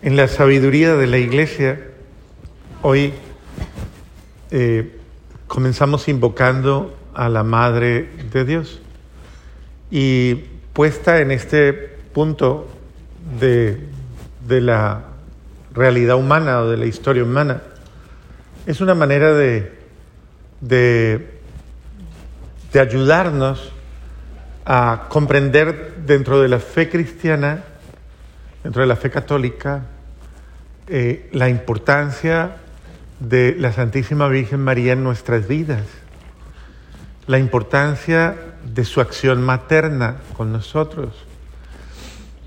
En la sabiduría de la iglesia, hoy eh, comenzamos invocando a la Madre de Dios. Y puesta en este punto de, de la realidad humana o de la historia humana, es una manera de, de, de ayudarnos a comprender dentro de la fe cristiana dentro de la fe católica eh, la importancia de la Santísima Virgen María en nuestras vidas, la importancia de su acción materna con nosotros.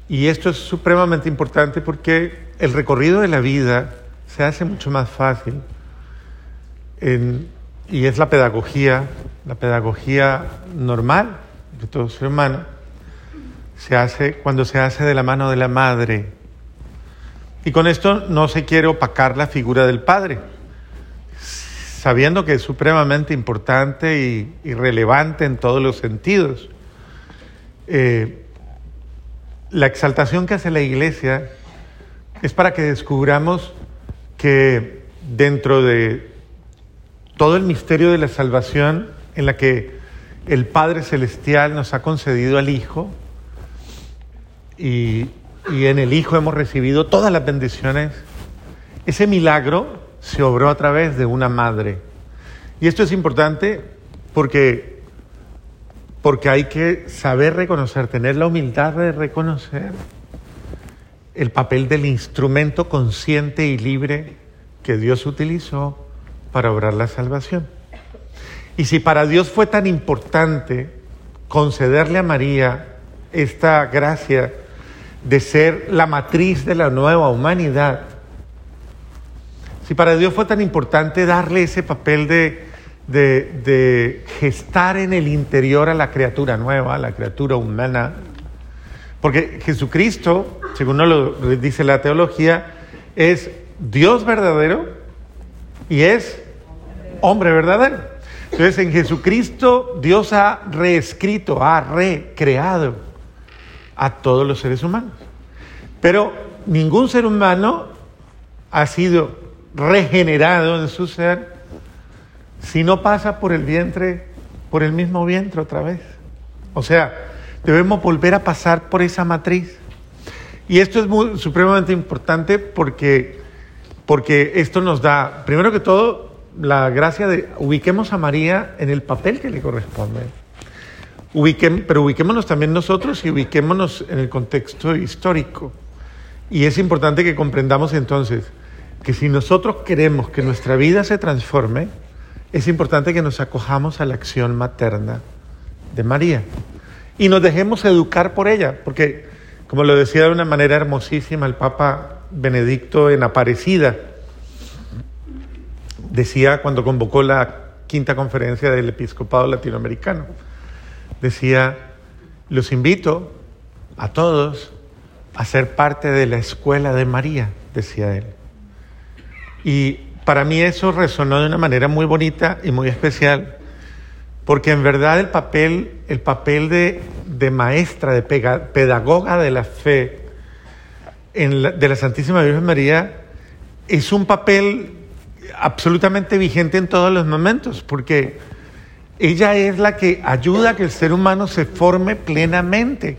Y esto es supremamente importante porque el recorrido de la vida se hace mucho más fácil y es la pedagogía, la pedagogía normal de todo ser humano se hace cuando se hace de la mano de la madre. Y con esto no se quiere opacar la figura del padre, sabiendo que es supremamente importante y, relevante en todos los sentidos. Eh, la exaltación que hace la iglesia es para que descubramos que dentro de todo el misterio de la salvación en la que el Padre Celestial nos ha concedido al Hijo, y, en el Hijo hemos recibido todas las bendiciones. Ese milagro se obró a través de una madre. Y esto es importante porque, porque hay que saber reconocer, tener la humildad de reconocer el papel del instrumento consciente y libre que Dios utilizó para obrar la salvación. Y si para Dios fue tan importante concederle a María esta gracia de ser la matriz de la nueva humanidad, si para Dios fue tan importante darle ese papel de, de, gestar en el interior a la criatura nueva, a la criatura humana, porque Jesucristo, según nos lo dice la teología, es Dios verdadero y es hombre verdadero. Entonces en Jesucristo Dios ha reescrito, ha recreado a todos los seres humanos. Pero ningún ser humano ha sido regenerado en su ser si no pasa por el vientre, por el mismo vientre otra vez. O sea, debemos volver a pasar por esa matriz. Y esto es supremamente importante porque, porque esto nos da, primero que todo, la gracia de ubiquemos a María en el papel que le corresponde pero ubiquémonos también nosotros y ubiquémonos en el contexto histórico. Y es importante que comprendamos entonces que si nosotros queremos que nuestra vida se transforme, es importante que nos acojamos a la acción materna de María y nos dejemos educar por ella, porque como lo decía de una manera hermosísima el Papa Benedicto en Aparecida, decía cuando convocó la quinta conferencia del episcopado latinoamericano, decía, los invito a todos a ser parte de la escuela de María, decía él. Y para mí eso resonó de una manera muy bonita y muy especial, porque en verdad el papel, el papel de, maestra, de pedagoga de la fe de la Santísima Virgen María es un papel absolutamente vigente en todos los momentos, porque ella es la que ayuda a que el ser humano se forme plenamente,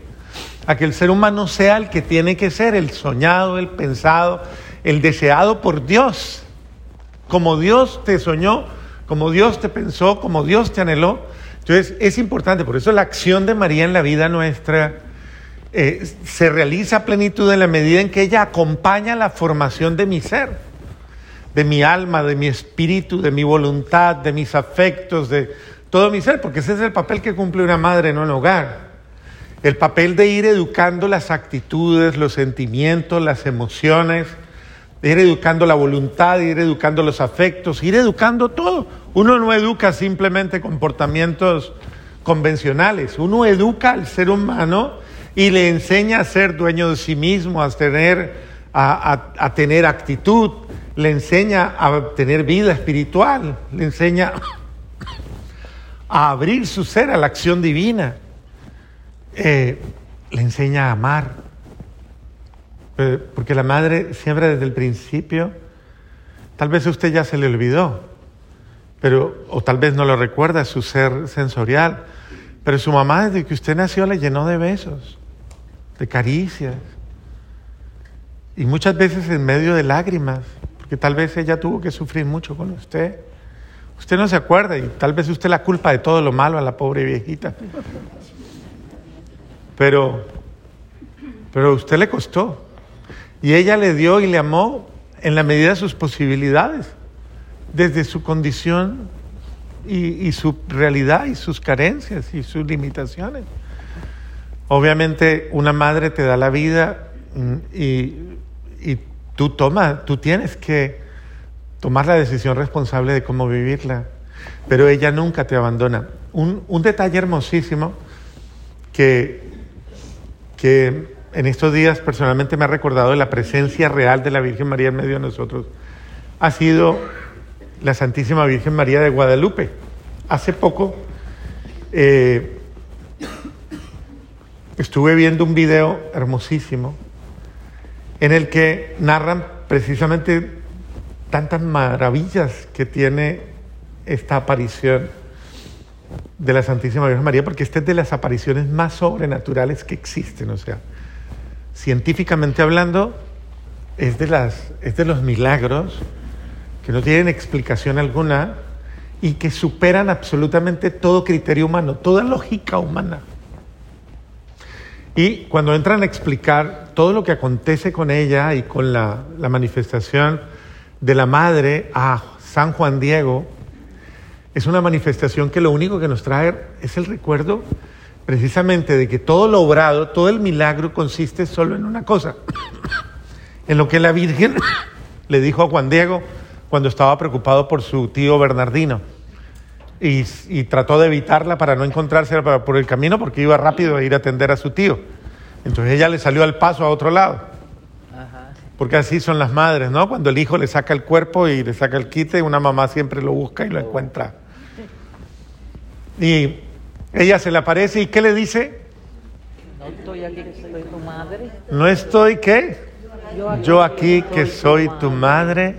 a que el ser humano sea el que tiene que ser, el soñado, el pensado, el deseado por Dios. Como Dios te soñó, como Dios te pensó, como Dios te anheló. Entonces es importante, por eso la acción de María en la vida nuestra eh, se realiza a plenitud en la medida en que ella acompaña la formación de mi ser, de mi alma, de mi espíritu, de mi voluntad, de mis afectos, de, todo mi ser, porque ese es el papel que cumple una madre en un hogar. El papel de ir educando las actitudes, los sentimientos, las emociones, de ir educando la voluntad, de ir educando los afectos, ir educando todo. Uno no educa simplemente comportamientos convencionales, uno educa al ser humano y le enseña a ser dueño de sí mismo, a tener, a, tener actitud, le enseña a tener vida espiritual, le enseña a abrir su ser a la acción divina. Eh, le enseña a amar. Eh, porque la madre siempre desde el principio, tal vez usted ya se le olvidó, pero, o tal vez no lo recuerda, su ser sensorial, pero su mamá desde que usted nació le llenó de besos, de caricias, y muchas veces en medio de lágrimas, porque tal vez ella tuvo que sufrir mucho con usted. Usted no se acuerda y tal vez usted la culpa de todo lo malo a la pobre viejita. Pero, pero usted le costó. Y ella le dio y le amó en la medida de sus posibilidades, desde su condición y, su realidad y sus carencias y sus limitaciones. Obviamente una madre te da la vida mm, y, y tú tomas, tú tienes que tomar la decisión responsable de cómo vivirla, pero ella nunca te abandona. Un, un detalle hermosísimo que, que en estos días personalmente me ha recordado de la presencia real de la Virgen María en medio de nosotros ha sido la Santísima Virgen María de Guadalupe. Hace poco eh, estuve viendo un video hermosísimo en el que narran precisamente tantas maravillas que tiene esta aparición de la Santísima Virgen María, porque esta es de las apariciones más sobrenaturales que existen, o sea, científicamente hablando, es de, las, es de los milagros que no tienen explicación alguna y que superan absolutamente todo criterio humano, toda lógica humana. Y cuando entran a explicar todo lo que acontece con ella y con la, la manifestación de la madre a San Juan Diego, es una manifestación que lo único que nos trae es el recuerdo precisamente de que todo lo obrado, todo el milagro consiste solo en una cosa, en lo que la Virgen le dijo a Juan Diego cuando estaba preocupado por su tío Bernardino y, trató de evitarla para no encontrarse por el camino porque iba rápido a ir a atender a su tío. Entonces ella le salió al paso a otro lado. Porque así son las madres, ¿no? Cuando el hijo le saca el cuerpo y le saca el quite, una mamá siempre lo busca y lo encuentra. Y ella se le aparece y ¿qué le dice? No estoy aquí que soy tu madre. ¿No estoy qué? Yo aquí, que soy tu madre.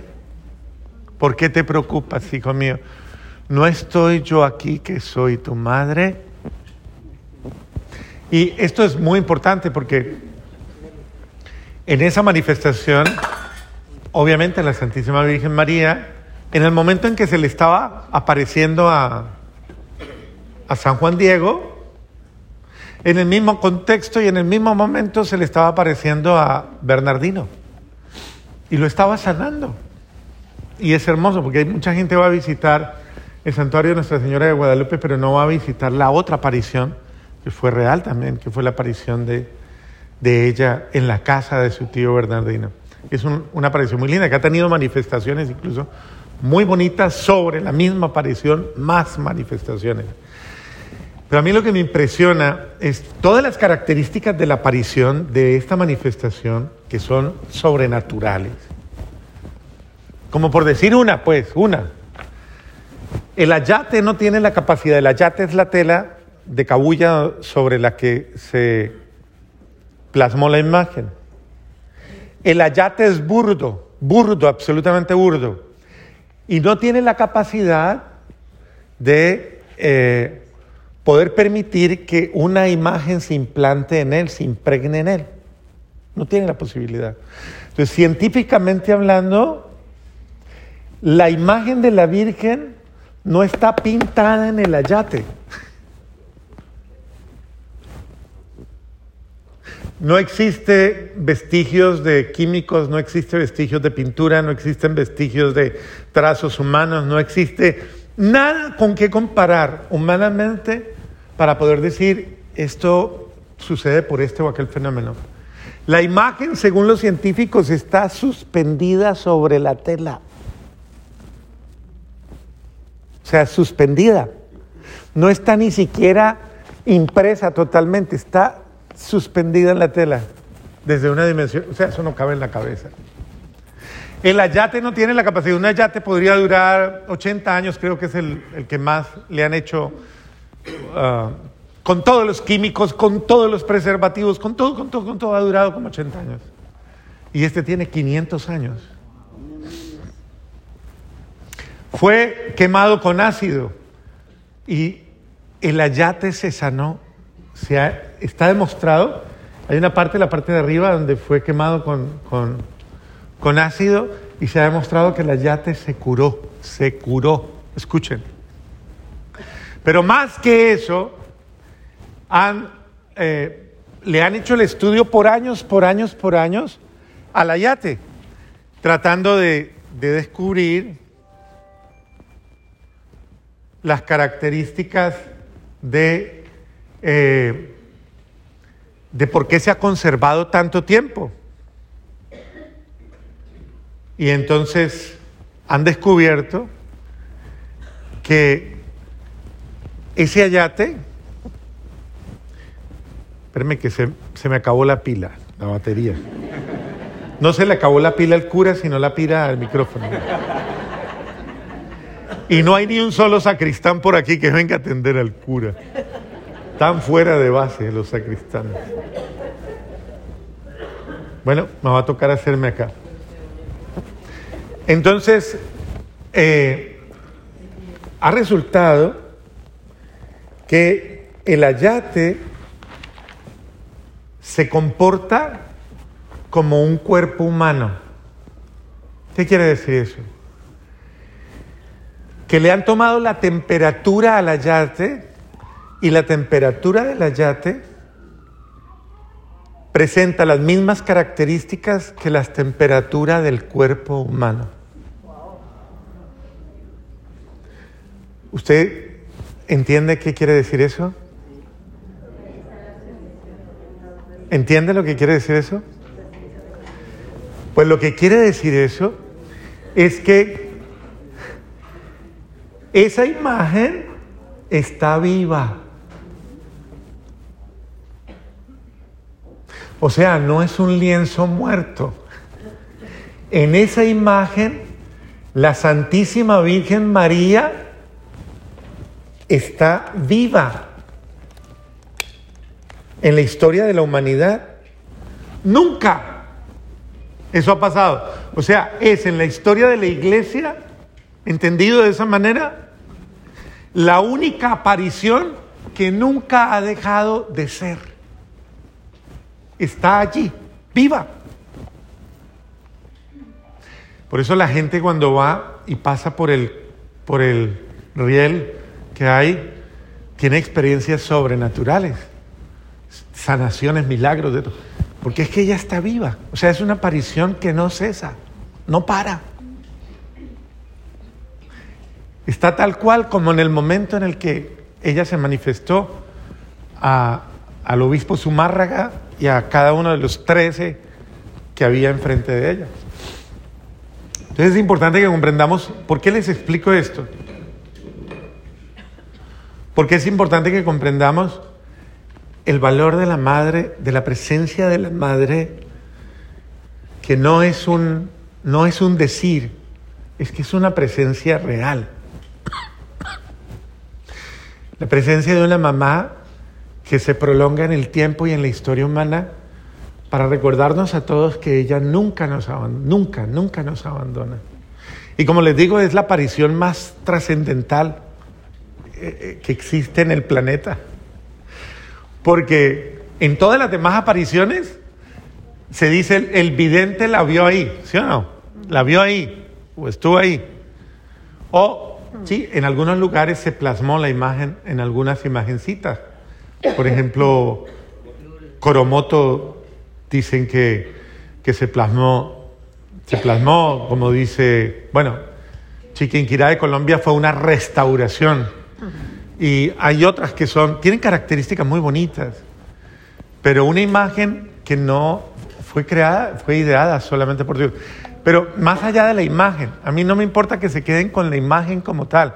¿Por qué te preocupas, hijo mío? ¿No estoy yo aquí que soy tu madre? Y esto es muy importante porque en esa manifestación, obviamente la Santísima Virgen María, en el momento en que se le estaba apareciendo a, a San Juan Diego, en el mismo contexto y en el mismo momento se le estaba apareciendo a Bernardino y lo estaba sanando. Y es hermoso porque hay mucha gente va a visitar el santuario de Nuestra Señora de Guadalupe, pero no va a visitar la otra aparición, que fue real también, que fue la aparición de, de ella en la casa de su tío Bernardino. Es una aparición muy linda, que ha tenido manifestaciones incluso muy bonitas sobre la misma aparición, más manifestaciones. Pero a mí lo que me impresiona es todas las características de la aparición de esta manifestación que son sobrenaturales. Como por decir una, pues, una. El ayate no tiene la capacidad, el ayate es la tela de cabulla sobre la que se plasmó la imagen. El ayate es burdo, burdo, absolutamente burdo, y no tiene la capacidad de eh, poder permitir que una imagen se implante en él, se impregne en él. No tiene la posibilidad. Entonces, científicamente hablando, la imagen de la Virgen no está pintada en el ayate. No existe vestigios de químicos, no existe vestigios de pintura, no existen vestigios de trazos humanos, no existe nada con qué comparar humanamente para poder decir esto sucede por este o aquel fenómeno. La imagen, según los científicos, está suspendida sobre la tela. O sea, suspendida. No está ni siquiera impresa totalmente, está suspendida en la tela desde una dimensión. O sea, eso no cabe en la cabeza. El ayate no tiene la capacidad. Un ayate podría durar 80 años, creo que es el, el que más le han hecho Ah, con todos los químicos, con todos los preservativos, con todo, con todo, con todo, ha durado como 80 años. y este tiene 500 años. Fue quemado con ácido y el ayate se sanó. Se ha- está demostrado, hay una parte, la parte de arriba, donde fue quemado con, con- ácido y se ha demostrado que el ayate se curó, se curó. Escuchen. Pero más que eso, han, eh, le han hecho el estudio por años, por años, por años al ayate, tratando de, de descubrir las características de, eh, de por qué se ha conservado tanto tiempo. Y entonces han descubierto que ese ayate, espérame que se, se me acabó la pila, la batería. No se le acabó la pila al cura, sino la pila al micrófono. Y no hay ni un solo sacristán por aquí que venga a atender al cura. Están fuera de base los sacristanes. Bueno, me va a tocar hacerme acá. Entonces, eh, ha resultado que el ayate se comporta como un cuerpo humano. ¿Qué quiere decir eso? Que le han tomado la temperatura al ayate y la temperatura del ayate presenta las mismas características que las temperaturas del cuerpo humano. ¿Usted entiende qué quiere decir eso? ¿Entiende lo que quiere decir eso? Pues lo que quiere decir eso es que esa imagen está viva. O sea, no es un lienzo muerto. En esa imagen, la Santísima Virgen María está viva. En la historia de la humanidad, nunca eso ha pasado. O sea, es en la historia de la iglesia, entendido de esa manera, la única aparición que nunca ha dejado de ser. Está allí, viva. Por eso la gente cuando va y pasa por el, por el riel que hay, tiene experiencias sobrenaturales, sanaciones, milagros, de todo. Porque es que ella está viva. O sea, es una aparición que no cesa, no para. Está tal cual como en el momento en el que ella se manifestó a, al obispo Zumárraga y a cada uno de los trece que había enfrente de ella. Entonces es importante que comprendamos por qué les explico esto. Porque es importante que comprendamos el valor de la madre, de la presencia de la madre, que no es un, no es un decir, es que es una presencia real. La presencia de una mamá que se prolonga en el tiempo y en la historia humana para recordarnos a todos que ella nunca nos abandona, nunca, nunca nos abandona. Y como les digo, es la aparición más trascendental eh, que existe en el planeta. Porque en todas las demás apariciones se dice el, el vidente la vio ahí, ¿sí o no? La vio ahí, o estuvo ahí. O, sí, en algunos lugares se plasmó la imagen en algunas imagencitas. Por ejemplo, Coromoto dicen que, que se plasmó, se plasmó, como dice, bueno, Chiquinquirá de Colombia fue una restauración. Y hay otras que son, tienen características muy bonitas, pero una imagen que no fue creada, fue ideada solamente por Dios. Pero más allá de la imagen, a mí no me importa que se queden con la imagen como tal,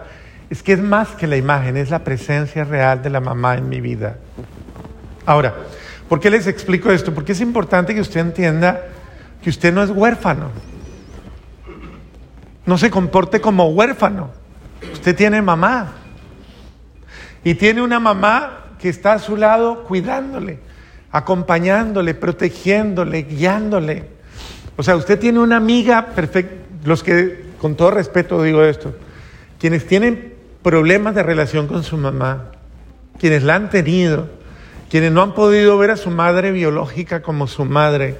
es que es más que la imagen, es la presencia real de la mamá en mi vida. Ahora, ¿por qué les explico esto? Porque es importante que usted entienda que usted no es huérfano. No se comporte como huérfano. Usted tiene mamá. Y tiene una mamá que está a su lado cuidándole, acompañándole, protegiéndole, guiándole. O sea, usted tiene una amiga perfecta, los que, con todo respeto digo esto, quienes tienen problemas de relación con su mamá, quienes la han tenido, quienes no han podido ver a su madre biológica como su madre,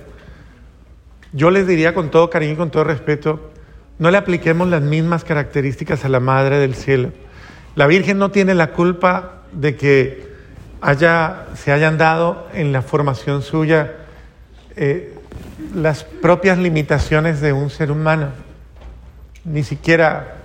yo les diría con todo cariño y con todo respeto, no le apliquemos las mismas características a la Madre del Cielo. La Virgen no tiene la culpa de que haya, se hayan dado en la formación suya eh, las propias limitaciones de un ser humano. Ni siquiera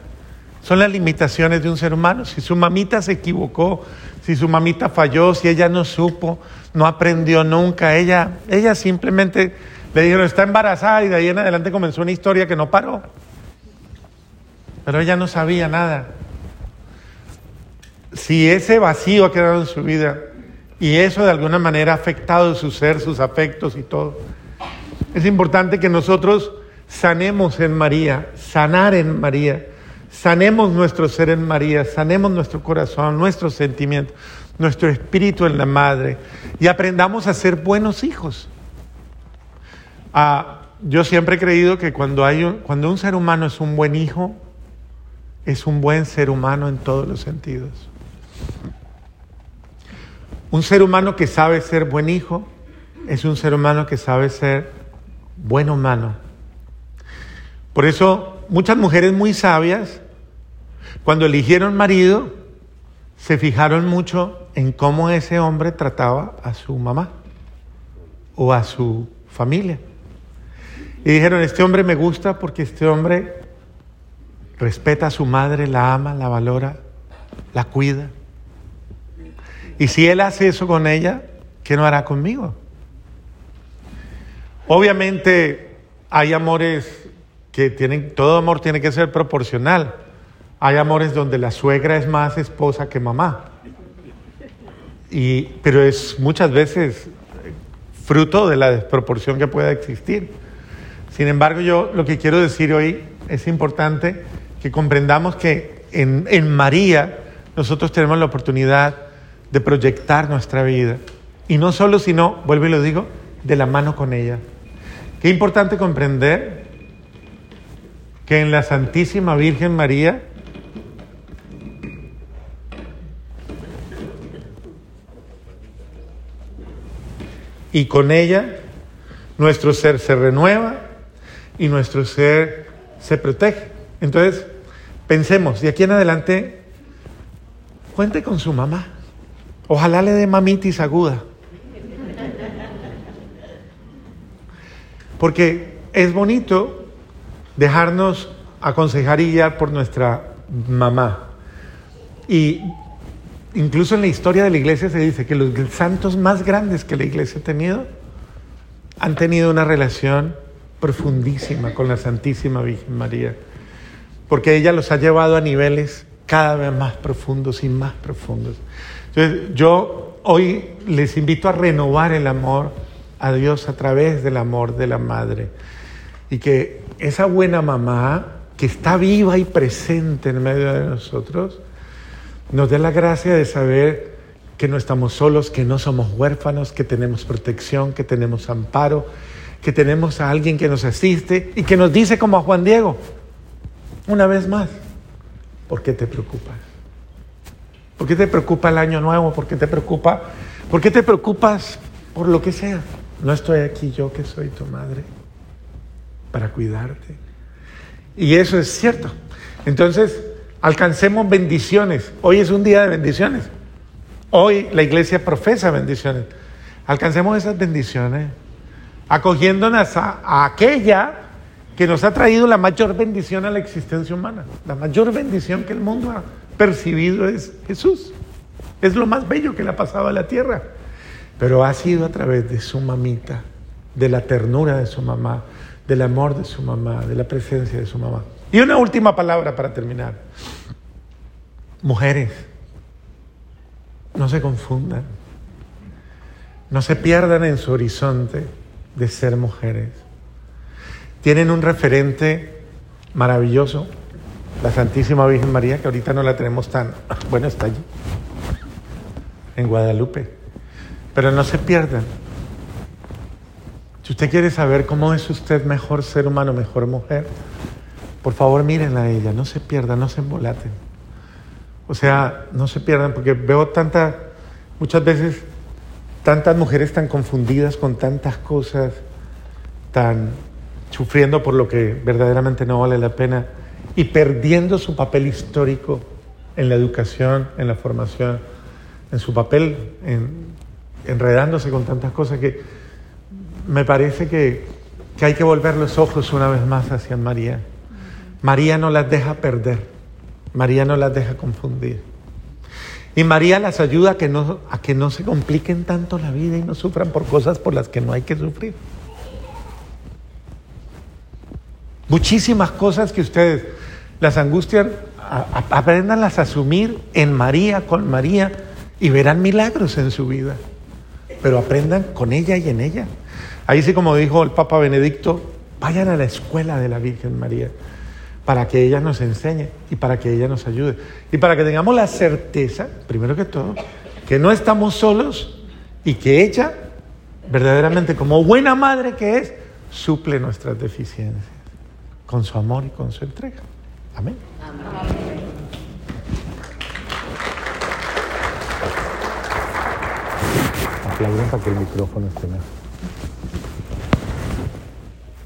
son las limitaciones de un ser humano. Si su mamita se equivocó, si su mamita falló, si ella no supo, no aprendió nunca, ella, ella simplemente le dijeron está embarazada y de ahí en adelante comenzó una historia que no paró. Pero ella no sabía nada. Si ese vacío ha quedado en su vida y eso de alguna manera ha afectado su ser, sus afectos y todo, es importante que nosotros sanemos en María, sanar en María, sanemos nuestro ser en María, sanemos nuestro corazón, nuestros sentimientos, nuestro espíritu en la Madre y aprendamos a ser buenos hijos. Ah, yo siempre he creído que cuando, hay un, cuando un ser humano es un buen hijo, es un buen ser humano en todos los sentidos. Un ser humano que sabe ser buen hijo es un ser humano que sabe ser buen humano. Por eso muchas mujeres muy sabias, cuando eligieron marido, se fijaron mucho en cómo ese hombre trataba a su mamá o a su familia. Y dijeron, este hombre me gusta porque este hombre respeta a su madre, la ama, la valora, la cuida. Y si él hace eso con ella, ¿qué no hará conmigo? Obviamente hay amores que tienen, todo amor tiene que ser proporcional. Hay amores donde la suegra es más esposa que mamá. Y, pero es muchas veces fruto de la desproporción que pueda existir. Sin embargo, yo lo que quiero decir hoy es importante que comprendamos que en, en María nosotros tenemos la oportunidad de proyectar nuestra vida. Y no solo, sino, vuelvo y lo digo, de la mano con ella. Qué importante comprender que en la Santísima Virgen María y con ella nuestro ser se renueva y nuestro ser se protege. Entonces, Pensemos, de aquí en adelante, cuente con su mamá. Ojalá le dé mamitis aguda. Porque es bonito dejarnos aconsejar y guiar por nuestra mamá. Y incluso en la historia de la iglesia se dice que los santos más grandes que la iglesia ha tenido han tenido una relación profundísima con la Santísima Virgen María porque ella los ha llevado a niveles cada vez más profundos y más profundos. Entonces, yo hoy les invito a renovar el amor a Dios a través del amor de la madre. Y que esa buena mamá que está viva y presente en medio de nosotros, nos dé la gracia de saber que no estamos solos, que no somos huérfanos, que tenemos protección, que tenemos amparo, que tenemos a alguien que nos asiste y que nos dice como a Juan Diego, una vez más, ¿por qué te preocupas? ¿Por qué te preocupa el año nuevo? ¿Por qué te preocupa? ¿Por qué te preocupas por lo que sea? No estoy aquí yo que soy tu madre para cuidarte. Y eso es cierto. Entonces, alcancemos bendiciones. Hoy es un día de bendiciones. Hoy la iglesia profesa bendiciones. Alcancemos esas bendiciones acogiéndonos a, aquella que nos ha traído la mayor bendición a la existencia humana. La mayor bendición que el mundo ha percibido es Jesús. Es lo más bello que le ha pasado a la tierra. Pero ha sido a través de su mamita, de la ternura de su mamá, del amor de su mamá, de la presencia de su mamá. Y una última palabra para terminar. Mujeres, no se confundan, no se pierdan en su horizonte de ser mujeres tienen un referente maravilloso, la Santísima Virgen María, que ahorita no la tenemos tan, bueno, está allí, en Guadalupe. Pero no se pierdan Si usted quiere saber cómo es usted mejor ser humano, mejor mujer, por favor mírenla a ella, no se pierdan, no se embolaten. O sea, no se pierdan, porque veo tantas, muchas veces, tantas mujeres tan confundidas con tantas cosas, tan sufriendo por lo que verdaderamente no vale la pena y perdiendo su papel histórico en la educación, en la formación, en su papel, en, enredándose con tantas cosas que me parece que, que hay que volver los ojos una vez más hacia María. María no las deja perder, María no las deja confundir. Y María las ayuda a que, no, se compliquen tanto la vida y no sufran por cosas por las que no hay que sufrir. Muchísimas cosas que ustedes, las angustias, aprendanlas a asumir en María, con María, y verán milagros en su vida. Pero aprendan con ella y en ella. Ahí sí, como dijo el Papa Benedicto, vayan a la escuela de la Virgen María para que ella nos enseñe y para que ella nos ayude. Y para que tengamos la certeza, primero que todo, que no estamos solos y que ella, verdaderamente como buena madre que es, suple nuestras deficiencias con su amor y con su entrega. Amén. Aplauden para que el micrófono esté mejor.